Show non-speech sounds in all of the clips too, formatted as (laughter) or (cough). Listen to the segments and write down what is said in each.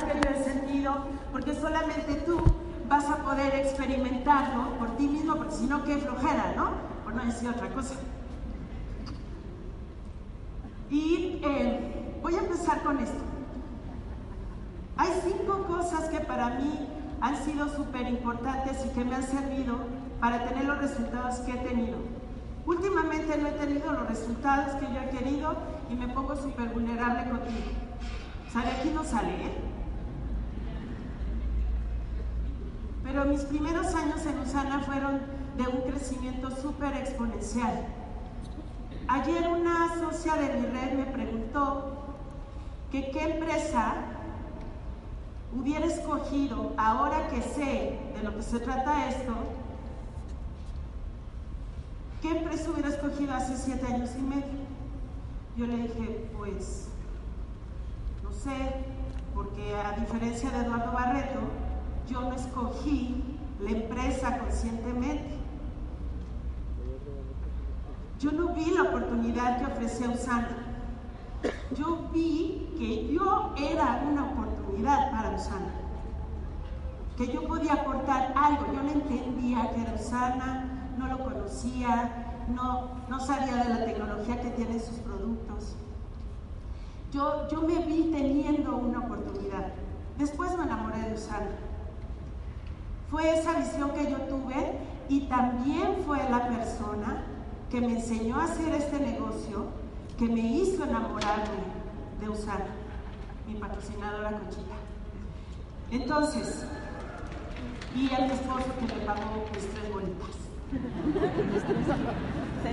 Yo he sentido, porque solamente tú vas a poder experimentarlo por ti mismo, porque si no, qué flojera, ¿no? Por no decir otra cosa. Y eh, voy a empezar con esto. Hay cinco cosas que para mí han sido súper importantes y que me han servido para tener los resultados que he tenido. Últimamente no he tenido los resultados que yo he querido y me pongo súper vulnerable contigo. O sea, de aquí no sale, ¿eh? Pero mis primeros años en Usana fueron de un crecimiento súper exponencial. Ayer una socia de mi red me preguntó que qué empresa hubiera escogido, ahora que sé de lo que se trata esto, ¿qué empresa hubiera escogido hace siete años y medio? Yo le dije, pues, no sé, porque a diferencia de Eduardo Barreto, yo no escogí la empresa conscientemente. Yo no vi la oportunidad que ofrecía Usana. Yo vi que yo era una oportunidad para Usana. Que yo podía aportar algo. Yo no entendía que era Usana, no lo conocía, no, no sabía de la tecnología que tienen sus productos. Yo, yo me vi teniendo una oportunidad. Después me enamoré de Usana. Fue esa visión que yo tuve y también fue la persona que me enseñó a hacer este negocio, que me hizo enamorarme de Usana, mi patrocinadora Conchita. Entonces, y a mi esposo que me pagó mis tres bolitas.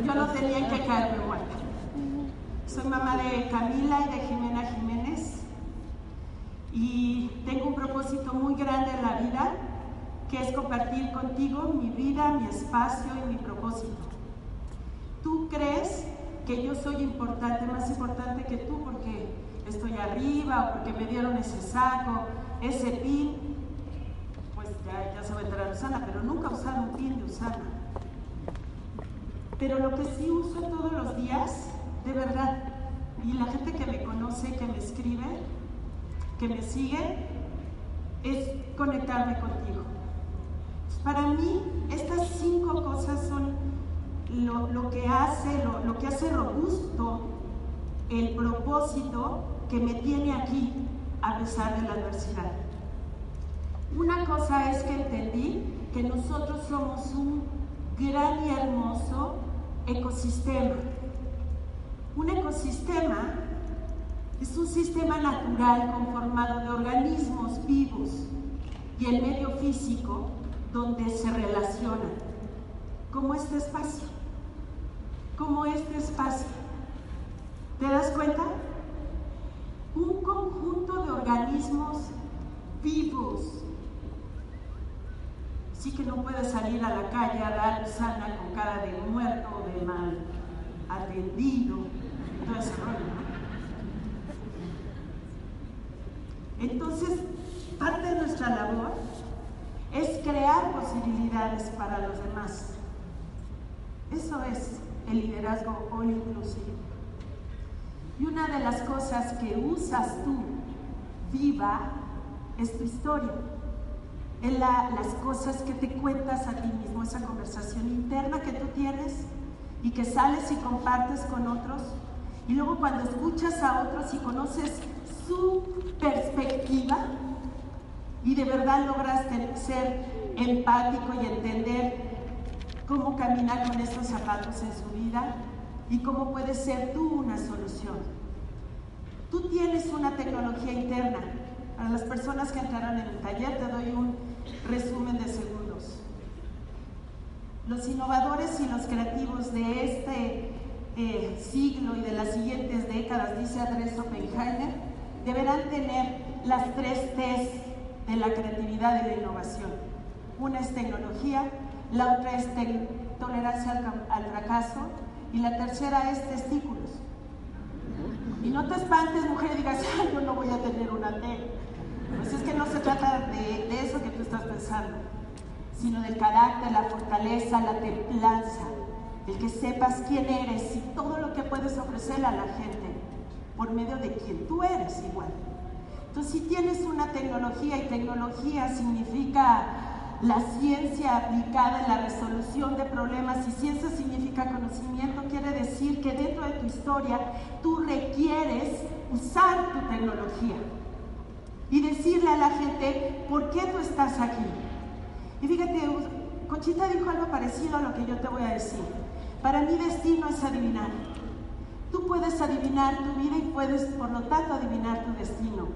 Yo no tenía que caerme muerta. Soy mamá de Camila y de Jimena Jiménez y tengo un propósito muy grande en la vida que es compartir contigo mi vida, mi espacio y mi propósito. Tú crees que yo soy importante, más importante que tú porque estoy arriba o porque me dieron ese saco, ese pin, pues ya, ya se va a entrar Usana, pero nunca he usado un pin de Usana. Pero lo que sí uso todos los días, de verdad, y la gente que me conoce, que me escribe, que me sigue, es conectarme contigo. Para mí, estas cinco cosas son lo, que hace, lo que hace robusto el propósito que me tiene aquí a pesar de la adversidad. Una cosa es que entendí que nosotros somos un gran y hermoso ecosistema. Un ecosistema es un sistema natural conformado de organismos vivos y el medio físico donde se relacionan, como este espacio, como este espacio. ¿Te das cuenta? Un conjunto de organismos vivos. Sí que no puedes salir a la calle a dar sana con cara de muerto o de mal atendido, todo. Entonces, parte de nuestra labor es crear posibilidades para los demás. Eso es el liderazgo all inclusive. Y una de las cosas que usas tú viva es tu historia. Es la, las cosas que te cuentas a ti mismo, esa conversación interna que tú tienes y que sales y compartes con otros. Y luego cuando escuchas a otros y conoces su perspectiva y de verdad logras ser empático y entender cómo caminar con estos zapatos en su vida y cómo puedes ser tú una solución. Tú tienes una tecnología interna. Para las personas que entraron en el taller te doy un resumen de segundos. Los innovadores y los creativos de este eh, siglo y de las siguientes décadas, dice Andrés Oppenheimer, deberán tener las tres T's de la creatividad y la innovación. Una es tecnología, la otra es tolerancia al, fracaso y la tercera es testículos. Y no te espantes, mujer, y digas, Ay, yo no voy a tener una T. Pues es que no se trata de, de eso que tú estás pensando, sino del carácter, la fortaleza, la templanza, el que sepas quién eres y todo lo que puedes ofrecer a la gente por medio de quien tú eres igual. Entonces, si tienes una tecnología y tecnología significa la ciencia aplicada en la resolución de problemas y ciencia significa conocimiento, quiere decir que dentro de tu historia tú requieres usar tu tecnología y decirle a la gente por qué tú estás aquí. Y fíjate, Conchita dijo algo parecido a lo que yo te voy a decir. Para mí destino es adivinar. Tú puedes adivinar tu vida y puedes, por lo tanto, adivinar tu destino,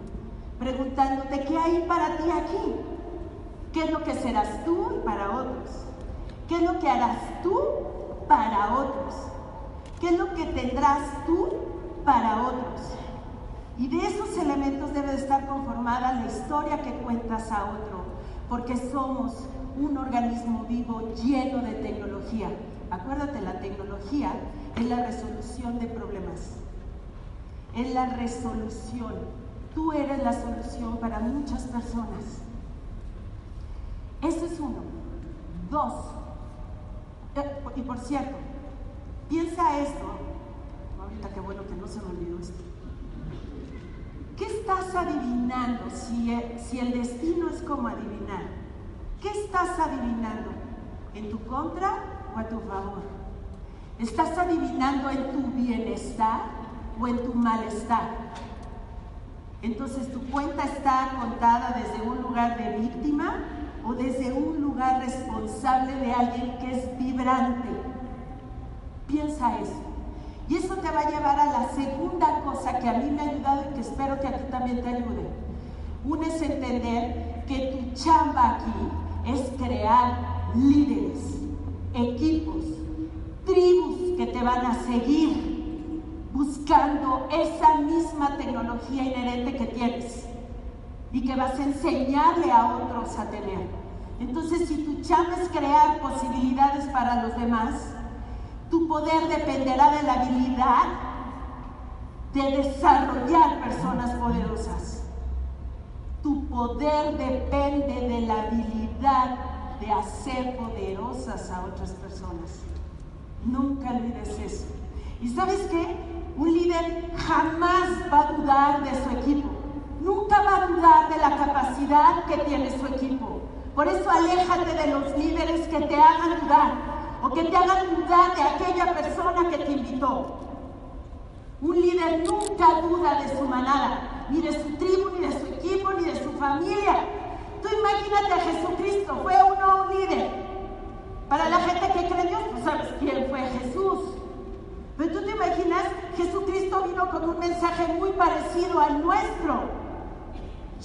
preguntándote qué hay para ti aquí, qué es lo que serás tú para otros, qué es lo que harás tú para otros, qué es lo que tendrás tú para otros. Y de esos elementos debe estar conformada la historia que cuentas a otro, porque somos un organismo vivo lleno de tecnología. Acuérdate, la tecnología es la resolución de problemas. Es la resolución. Tú eres la solución para muchas personas. Ese es uno. Dos. Eh, y por cierto, piensa esto. Ahorita qué bueno que no se me olvidó esto. ¿Qué estás adivinando si, si el destino es como adivinar? ¿Qué estás adivinando? ¿En tu contra o a tu favor? ¿Estás adivinando en tu bienestar o en tu malestar? Entonces tu cuenta está contada desde un lugar de víctima o desde un lugar responsable de alguien que es vibrante. Piensa eso. Y eso te va a llevar a la segunda cosa que a mí me ha ayudado y que espero que a ti también te ayude. Una es entender que tu chamba aquí es crear líderes, equipos, tribus que te van a seguir esa misma tecnología inherente que tienes y que vas a enseñarle a otros a tener. Entonces, si tu chamba es crear posibilidades para los demás, tu poder dependerá de la habilidad de desarrollar personas poderosas. Tu poder depende de la habilidad de hacer poderosas a otras personas. Nunca olvides eso. ¿Y sabes qué? Un líder jamás va a dudar de su equipo. Nunca va a dudar de la capacidad que tiene su equipo. Por eso aléjate de los líderes que te hagan dudar o que te hagan dudar de aquella persona que te invitó. Un líder nunca duda de su manada, ni de su tribu, ni de su equipo, ni de su familia. Tú imagínate a Jesucristo, fue uno un líder, para la gente que Dios, tú sabes quién fue Jesús. Pero tú te imaginas, Jesucristo vino con un mensaje muy parecido al nuestro.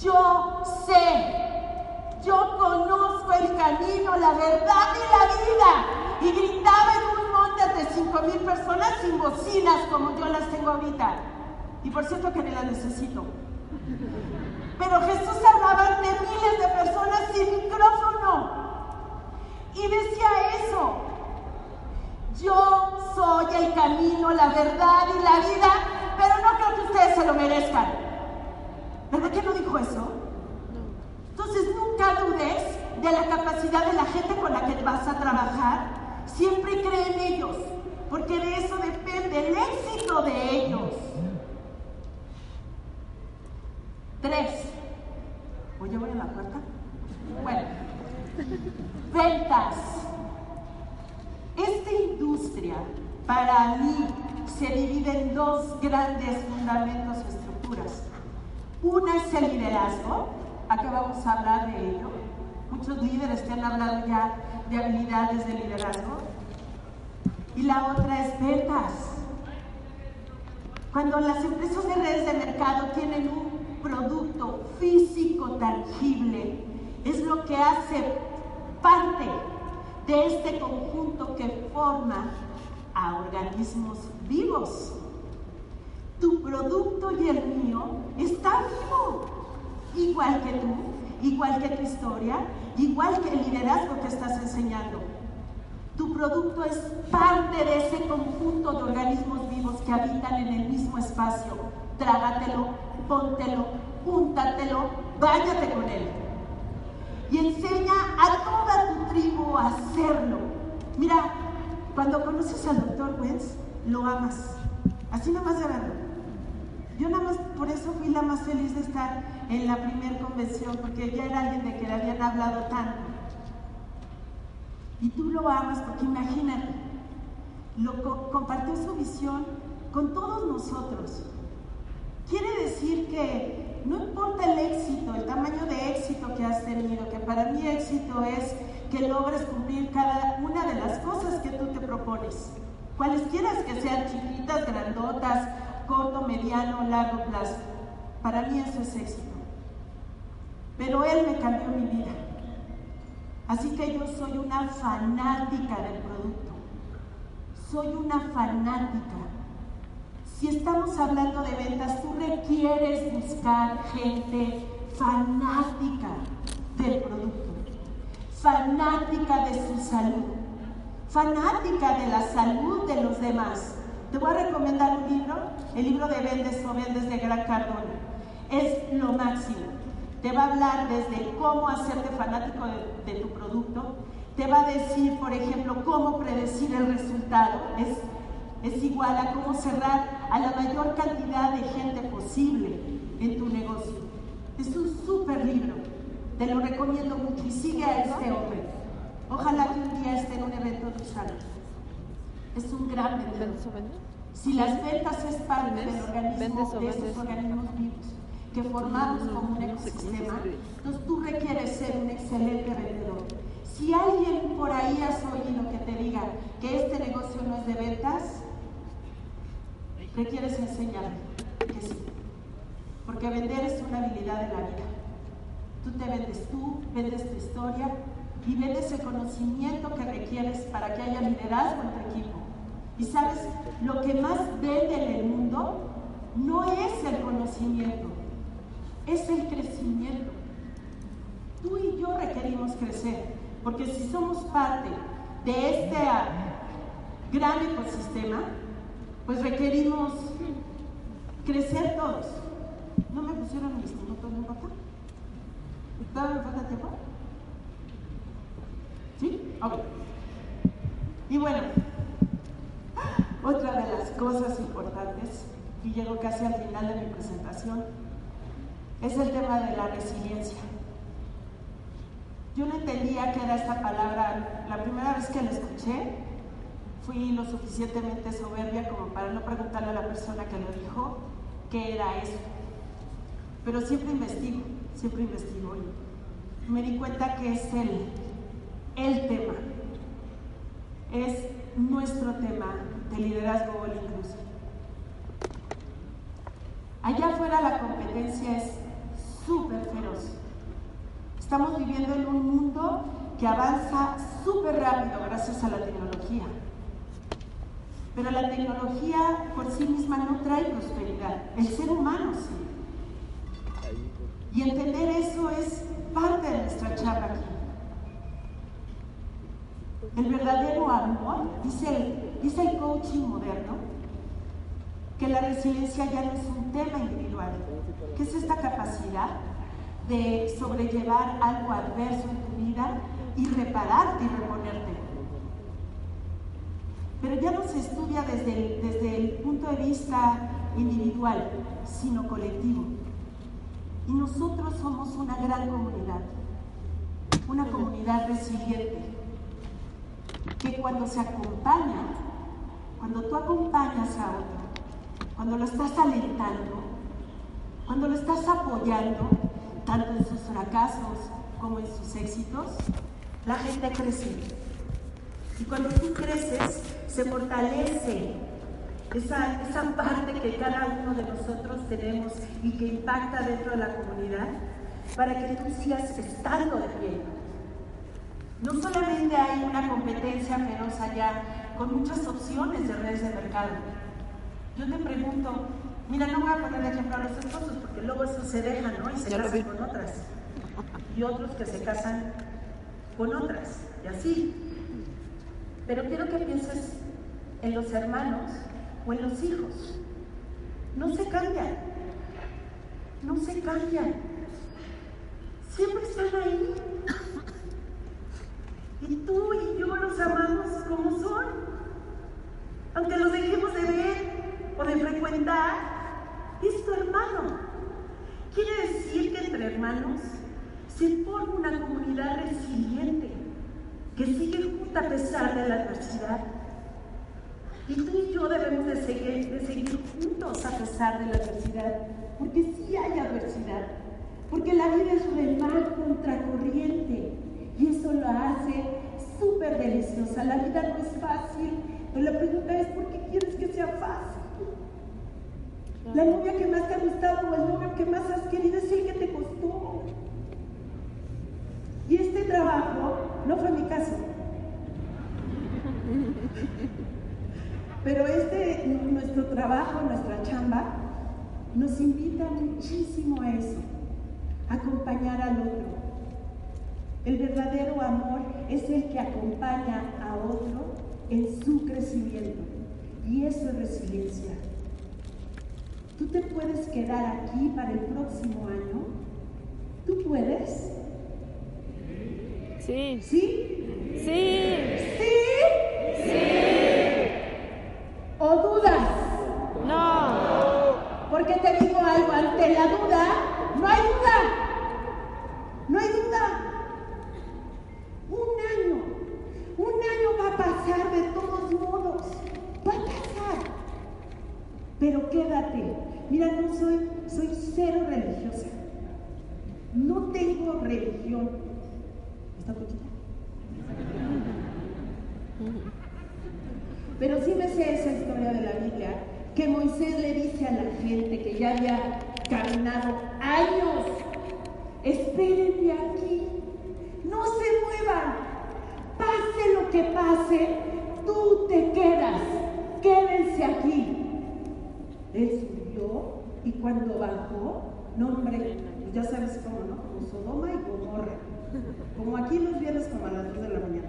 Yo sé, yo conozco el camino, la verdad y la vida. Y gritaba en un monte de cinco mil personas sin bocinas como yo las tengo ahorita. Y por cierto que ni las necesito. Pero Jesús hablaba ante miles de personas sin micrófono. Y decía eso. Yo soy el camino, la verdad y la vida, pero no creo que ustedes se lo merezcan. ¿Verdad que no dijo eso? Entonces nunca dudes de la capacidad de la gente con la que vas a trabajar. Siempre cree en ellos, porque de eso depende el éxito de ellos. Tres. ¿Oye, voy a la puerta? Bueno. Ventas. Esta industria, para mí, se divide en dos grandes fundamentos o estructuras. Una es el liderazgo, acá vamos a hablar de ello. Muchos líderes te han hablado ya de habilidades de liderazgo. Y la otra es ventas. Cuando las empresas de redes de mercado tienen un producto físico tangible, es lo que hace parte de este conjunto que forma a organismos vivos. Tu producto y el mío está vivo. igual que tú, igual que tu historia, igual que el liderazgo que estás enseñando. Tu producto es parte de ese conjunto de organismos vivos que habitan en el mismo espacio. Trágatelo, póntelo, úntatelo, váyate con él. Y enseña a toda tu tribu a hacerlo. Mira, cuando conoces al doctor Wentz, lo amas. Así nomás de verlo. Yo nada más por eso fui la más feliz de estar en la primera convención, porque ya era alguien de que le habían hablado tanto. Y tú lo amas porque imagínate, lo compartió su visión con todos nosotros. Quiere decir que no importa el éxito, el tamaño de éxito que has tenido, que para mí éxito es que logres cumplir cada una de las cosas que tú te propones. Cualesquiera que sean chiquitas, grandotas, corto, mediano, largo plazo. Para mí eso es éxito. Pero Él me cambió mi vida. Así que yo soy una fanática del producto. Soy una fanática. Si estamos hablando de ventas, tú requieres buscar gente fanática del producto fanática de su salud, fanática de la salud de los demás. Te voy a recomendar un libro, el libro de Vendes o Vendes de Gran Cardona. Es lo máximo. Te va a hablar desde cómo hacerte fanático de, de tu producto. Te va a decir, por ejemplo, cómo predecir el resultado. Es, es igual a cómo cerrar a la mayor cantidad de gente posible en tu negocio. Es un súper libro. Te lo recomiendo mucho y sigue a este hombre. Ojalá que un día esté en un evento de salud. Es un gran vendedor. Si las ventas es parte del organismo, de esos organismos vivos que formamos como un ecosistema, entonces tú requieres ser un excelente vendedor. Si alguien por ahí has oído que te diga que este negocio no es de ventas, requieres enseñarle que sí. Porque vender es una habilidad de la vida. Tú te vendes tú, vendes tu historia y vendes el conocimiento que requieres para que haya liderazgo en tu equipo. Y sabes, lo que más vende en el mundo no es el conocimiento, es el crecimiento. Tú y yo requerimos crecer, porque si somos parte de este gran ecosistema, pues requerimos crecer todos. ¿No me pusieron mis minutos, no importa? ¿Todavía me falta tiempo? ¿Sí? Ok. Y bueno, otra de las cosas importantes, y llego casi al final de mi presentación, es el tema de la resiliencia. Yo no entendía qué era esta palabra. La primera vez que la escuché, fui lo suficientemente soberbia como para no preguntarle a la persona que lo dijo qué era eso. Pero siempre investigo, siempre investigo. Y me di cuenta que es el, el tema. Es nuestro tema de liderazgo all inclusive. Allá afuera la competencia es súper feroz. Estamos viviendo en un mundo que avanza súper rápido gracias a la tecnología. Pero la tecnología por sí misma no trae prosperidad, el ser humano sí. Y entender eso es parte de nuestra charla aquí. El verdadero amor, dice el, dice el coaching moderno, que la resiliencia ya no es un tema individual, que es esta capacidad de sobrellevar algo adverso en tu vida y repararte y reponerte. Pero ya no se estudia desde desde el punto de vista individual, sino colectivo. Y nosotros somos una gran comunidad, una comunidad resiliente, que cuando se acompaña, cuando tú acompañas a otro, cuando lo estás alentando, cuando lo estás apoyando, tanto en sus fracasos como en sus éxitos, la gente crece. Y cuando tú creces, se fortalece esa, esa parte que cada uno de nosotros tenemos y que impacta dentro de la comunidad para que tú sigas estando de pie. No solamente hay una competencia feroz allá con muchas opciones de redes de mercado. Yo te pregunto, Mira, no voy a poner de ejemplo a los esposos porque luego eso se deja, ¿no? Y se casan con otras. Y otros que se casan con otras. Y así. Pero quiero que pienses en los hermanos o en los hijos. No se cambian. No se cambian. Siempre están ahí. Y tú y yo los amamos como son. Aunque los dejemos de ver o de frecuentar, es tu hermano. Quiere decir que entre hermanos se forma una comunidad resiliente que sigue junta a pesar de la adversidad. Y tú y yo debemos de seguir, de seguir juntos a pesar de la adversidad, porque sí hay adversidad, porque la vida es remar contracorriente y eso lo hace súper deliciosa. La vida no es fácil, pero la pregunta es ¿por qué quieres que sea fácil? La novia que más te ha gustado o el novio que más has querido es el que te costó. Y este trabajo no fue mi caso. (laughs) Pero este, nuestro trabajo, nuestra chamba, nos invita muchísimo a eso, a acompañar al otro. El verdadero amor es el que acompaña a otro en su crecimiento. Y eso es resiliencia. ¿Tú te puedes quedar aquí para el próximo año? ¿Tú puedes? Sí. ¿Sí? Sí. ¿Sí? Sí. ¿O dudas? No. Porque te digo algo, ante la duda, no hay duda. No hay duda. Un año, un año va a pasar de todos modos. Va a pasar. Pero quédate. Mira, no soy, soy cero religiosa. No tengo religión. ¿Está poquita? Pero sí me sé esa historia de la Biblia, que Moisés le dice a la gente que ya había caminado años, espérenme aquí, no se muevan, pase lo que pase, tú te quedas, quédense aquí. Él subió y cuando bajó, no hombre, pues ya sabes cómo, ¿no? Como Sodoma y Gomorra. Como aquí los viernes como a las 2 de la mañana.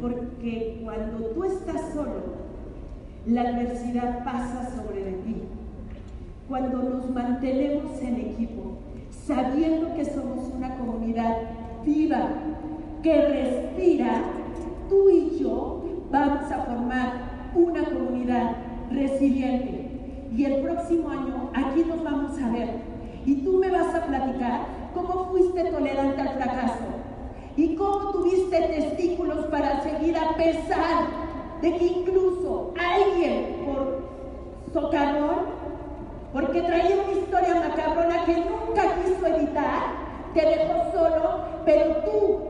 Porque cuando tú estás solo, la adversidad pasa sobre de ti. Cuando nos mantenemos en equipo, sabiendo que somos una comunidad viva, que respira, tú y yo vamos a formar una comunidad resiliente. Y el próximo año aquí nos vamos a ver. Y tú me vas a platicar cómo fuiste tolerante al fracaso y cómo tuviste testículos para seguir a pesar de que incluso alguien por socarrón, porque traía una historia macabrona que nunca quiso editar, te dejó solo, pero tú,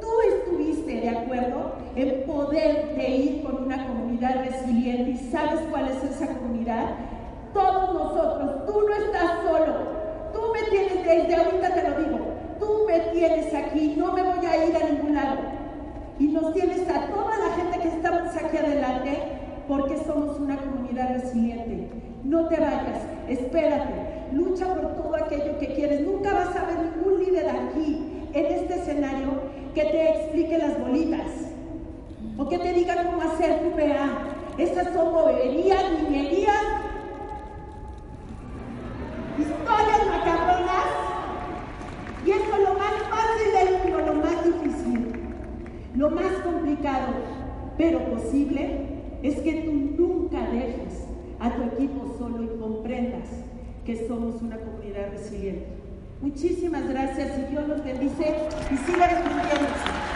tú estuviste de acuerdo en poder de ir con una comunidad resiliente. ¿Y sabes cuál es esa comunidad? Todos nosotros, tú no estás solo. Tú me tienes, desde ahorita te lo digo, tú me tienes aquí, no me voy a ir a ningún lado. Y nos tienes a toda la gente que estamos aquí adelante porque somos una comunidad resiliente. No te vayas, espérate, lucha por todo aquello que quieres. Nunca vas a ver ningún líder aquí, en este escenario, que te explique las bolitas o que te diga cómo hacer tu PA. Esas son boberías, niñerías, historias macabronas. Y eso es lo más fácil del mundo, lo más difícil, lo más complicado, pero posible, es que tú nunca dejes a tu equipo solo y comprendas que somos una comunidad resiliente. Muchísimas gracias y Dios los bendice y siga respondiendo.